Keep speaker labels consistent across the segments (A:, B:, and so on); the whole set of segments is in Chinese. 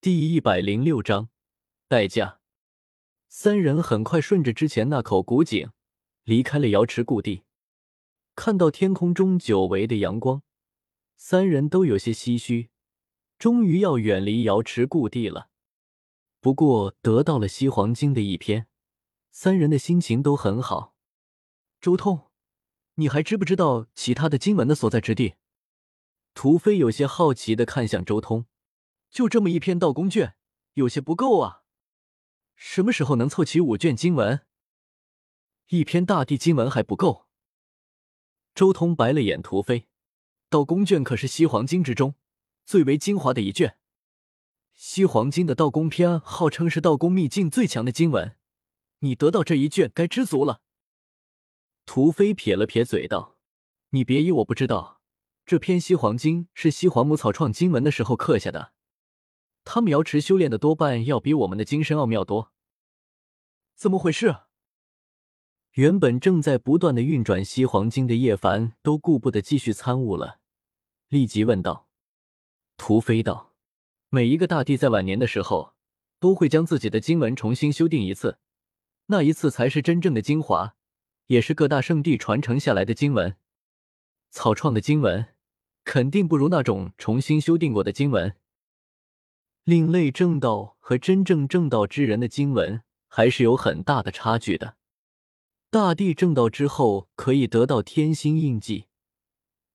A: 第一百零六章代价。三人很快顺着之前那口古井离开了瑶池故地。看到天空中久违的阳光，三人都有些唏嘘。终于要远离瑶池故地了。不过得到了西黄经的一篇，三人的心情都很好。周通，你还知不知道其他的经文的所在之地？屠飞有些好奇的看向周通。就这么一篇道宫卷，有些不够啊！什么时候能凑齐五卷经文？一篇大地经文还不够。周通白了眼屠飞，道宫卷可是西黄经之中最为精华的一卷。西黄经的道宫篇号称是道宫秘境最强的经文，你得到这一卷该知足了。屠飞撇了撇嘴道：“你别以为我不知道，这篇西黄经是西黄母草创经文的时候刻下的。”他们瑶池修炼的多半要比我们的精深奥妙多，怎么回事？原本正在不断的运转西黄经的叶凡都顾不得继续参悟了，立即问道：“屠飞道，每一个大帝在晚年的时候都会将自己的经文重新修订一次，那一次才是真正的精华，也是各大圣地传承下来的经文。草创的经文肯定不如那种重新修订过的经文。”另类正道和真正正道之人的经文还是有很大的差距的。大帝正道之后可以得到天星印记，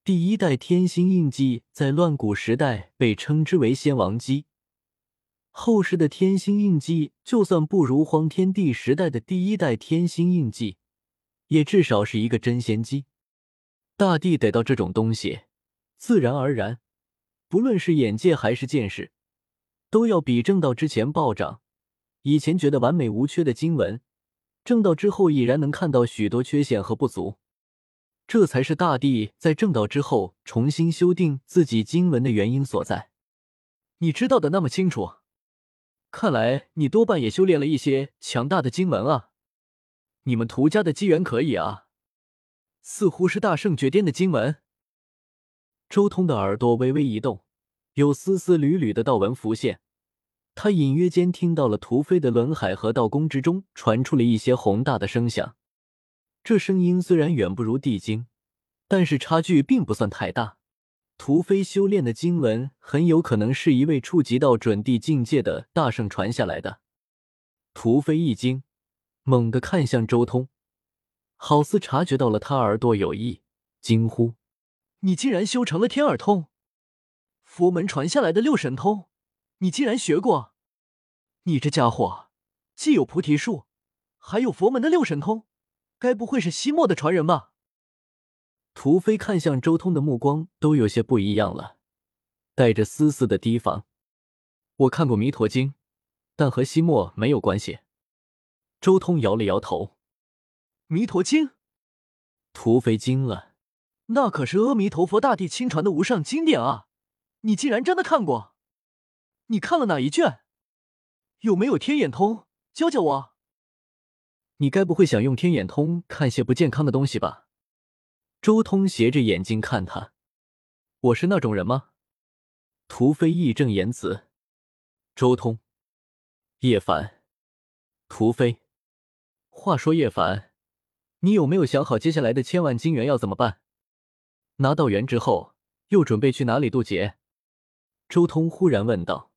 A: 第一代天星印记在乱古时代被称之为仙王机。后世的天星印记就算不如荒天帝时代的第一代天星印记，也至少是一个真仙机。大帝得到这种东西，自然而然，不论是眼界还是见识。都要比正道之前暴涨。以前觉得完美无缺的经文，正道之后已然能看到许多缺陷和不足。这才是大帝在正道之后重新修订自己经文的原因所在。你知道的那么清楚，看来你多半也修炼了一些强大的经文啊。你们涂家的机缘可以啊，似乎是大圣绝巅的经文。周通的耳朵微微一动，有丝丝缕缕的道纹浮现。他隐约间听到了屠飞的轮海和道宫之中传出了一些宏大的声响，这声音虽然远不如地经，但是差距并不算太大。屠飞修炼的经文很有可能是一位触及到准地境界的大圣传下来的。屠飞一惊，猛地看向周通，好似察觉到了他耳朵有异，惊呼：“你竟然修成了天耳通，佛门传下来的六神通！”你竟然学过？你这家伙既有菩提树，还有佛门的六神通，该不会是西莫的传人吧？屠飞看向周通的目光都有些不一样了，带着丝丝的提防。我看过《弥陀经》，但和西莫没有关系。周通摇了摇头。《弥陀经》？屠飞惊了，那可是阿弥陀佛大帝亲传的无上经典啊！你竟然真的看过？你看了哪一卷？有没有天眼通？教教我。你该不会想用天眼通看些不健康的东西吧？周通斜着眼睛看他，我是那种人吗？屠飞义正言辞。周通，叶凡，屠飞。话说叶凡，你有没有想好接下来的千万金元要怎么办？拿到元之后，又准备去哪里渡劫？周通忽然问道。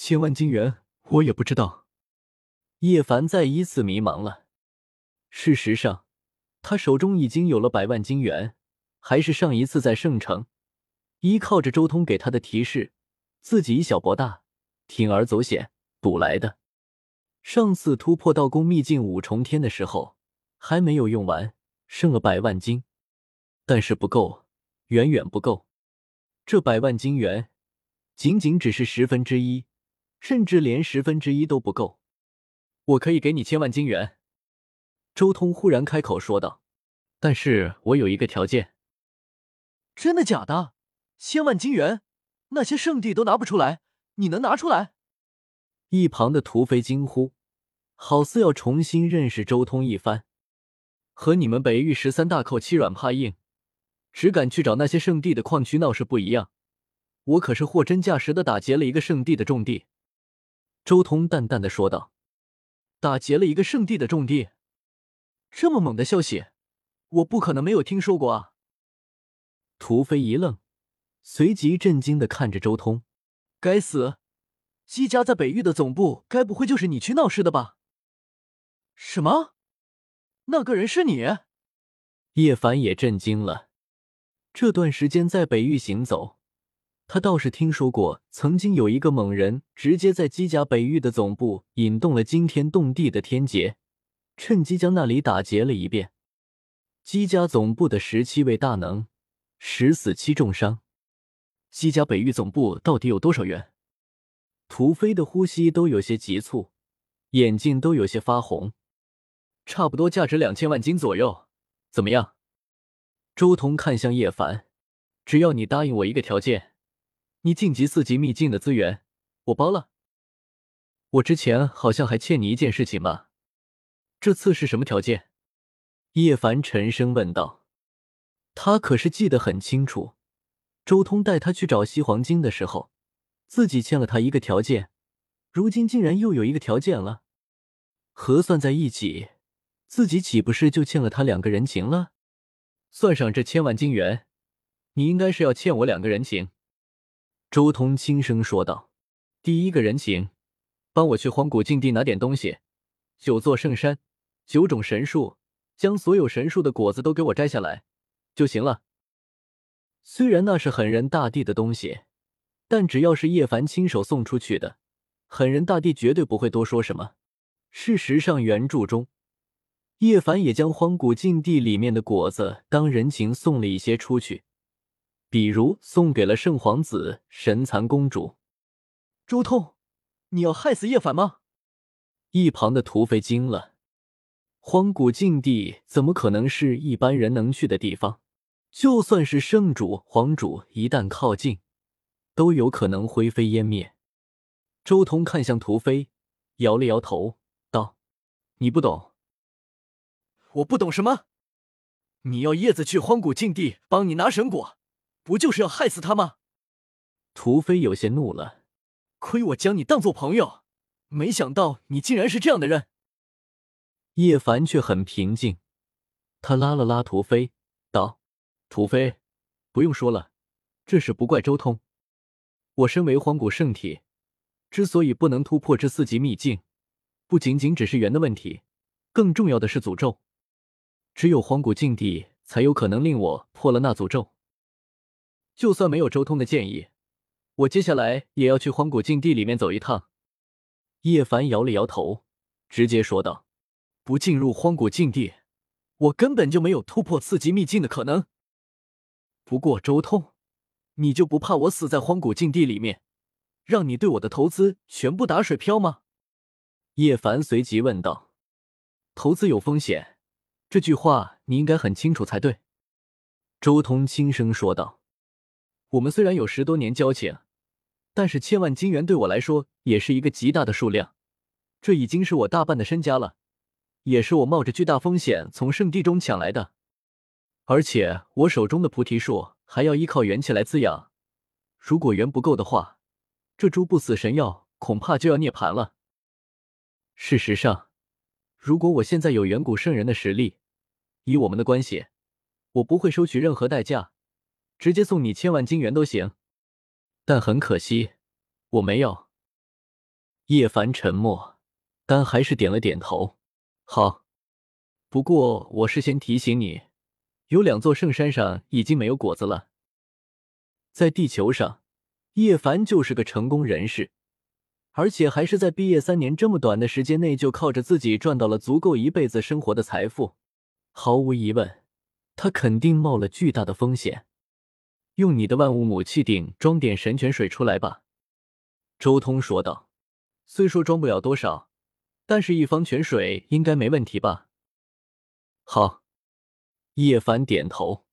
A: 千万金元，我也不知道。叶凡再一次迷茫了。事实上，他手中已经有了百万金元，还是上一次在圣城，依靠着周通给他的提示，自己以小博大，铤而走险赌来的。上次突破道宫秘境五重天的时候，还没有用完，剩了百万金，但是不够，远远不够。这百万金元，仅仅只是十分之一。甚至连十分之一都不够，我可以给你千万金元。”周通忽然开口说道，“但是我有一个条件。”“真的假的？千万金元？那些圣地都拿不出来，你能拿出来？”一旁的土匪惊呼，好似要重新认识周通一番。和你们北域十三大寇欺软怕硬，只敢去找那些圣地的矿区闹事不一样。我可是货真价实的打劫了一个圣地的重地。”周通淡淡的说道：“打劫了一个圣地的重地，这么猛的消息，我不可能没有听说过啊！”屠飞一愣，随即震惊的看着周通：“该死，姬家在北域的总部，该不会就是你去闹事的吧？”“什么？那个人是你？”叶凡也震惊了。这段时间在北域行走。他倒是听说过，曾经有一个猛人直接在姬家北域的总部引动了惊天动地的天劫，趁机将那里打劫了一遍。姬家总部的十七位大能，十死七重伤。姬家北域总部到底有多少元？屠飞的呼吸都有些急促，眼睛都有些发红。差不多价值两千万金左右，怎么样？周彤看向叶凡，只要你答应我一个条件。你晋级四级秘境的资源，我包了。我之前好像还欠你一件事情吧？这次是什么条件？叶凡沉声问道。他可是记得很清楚，周通带他去找西黄金的时候，自己欠了他一个条件，如今竟然又有一个条件了。核算在一起，自己岂不是就欠了他两个人情了？算上这千万金元，你应该是要欠我两个人情。周通轻声说道：“第一个人情，帮我去荒古禁地拿点东西，九座圣山，九种神树，将所有神树的果子都给我摘下来就行了。虽然那是狠人大帝的东西，但只要是叶凡亲手送出去的，狠人大帝绝对不会多说什么。事实上，原著中叶凡也将荒古禁地里面的果子当人情送了一些出去。”比如送给了圣皇子、神蚕公主。周通，你要害死叶凡吗？一旁的土匪惊了。荒古禁地怎么可能是一般人能去的地方？就算是圣主、皇主，一旦靠近，都有可能灰飞烟灭。周通看向屠飞，摇了摇头，道：“你不懂。我不懂什么？你要叶子去荒古禁地帮你拿神果？”不就是要害死他吗？屠飞有些怒了，亏我将你当做朋友，没想到你竟然是这样的人。叶凡却很平静，他拉了拉屠飞，道：“屠飞，不用说了，这事不怪周通。我身为荒古圣体，之所以不能突破这四级秘境，不仅仅只是缘的问题，更重要的是诅咒。只有荒古禁地才有可能令我破了那诅咒。”就算没有周通的建议，我接下来也要去荒古禁地里面走一趟。叶凡摇了摇头，直接说道：“不进入荒古禁地，我根本就没有突破四级秘境的可能。不过周通，你就不怕我死在荒古禁地里面，让你对我的投资全部打水漂吗？”叶凡随即问道：“投资有风险，这句话你应该很清楚才对。”周通轻声说道。我们虽然有十多年交情，但是千万金元对我来说也是一个极大的数量，这已经是我大半的身家了，也是我冒着巨大风险从圣地中抢来的，而且我手中的菩提树还要依靠元气来滋养，如果元不够的话，这株不死神药恐怕就要涅槃了。事实上，如果我现在有远古圣人的实力，以我们的关系，我不会收取任何代价。直接送你千万金元都行，但很可惜，我没有。叶凡沉默，但还是点了点头。好，不过我事先提醒你，有两座圣山上已经没有果子了。在地球上，叶凡就是个成功人士，而且还是在毕业三年这么短的时间内，就靠着自己赚到了足够一辈子生活的财富。毫无疑问，他肯定冒了巨大的风险。用你的万物母气鼎装点神泉水出来吧，周通说道。虽说装不了多少，但是一方泉水应该没问题吧？好，叶凡点头。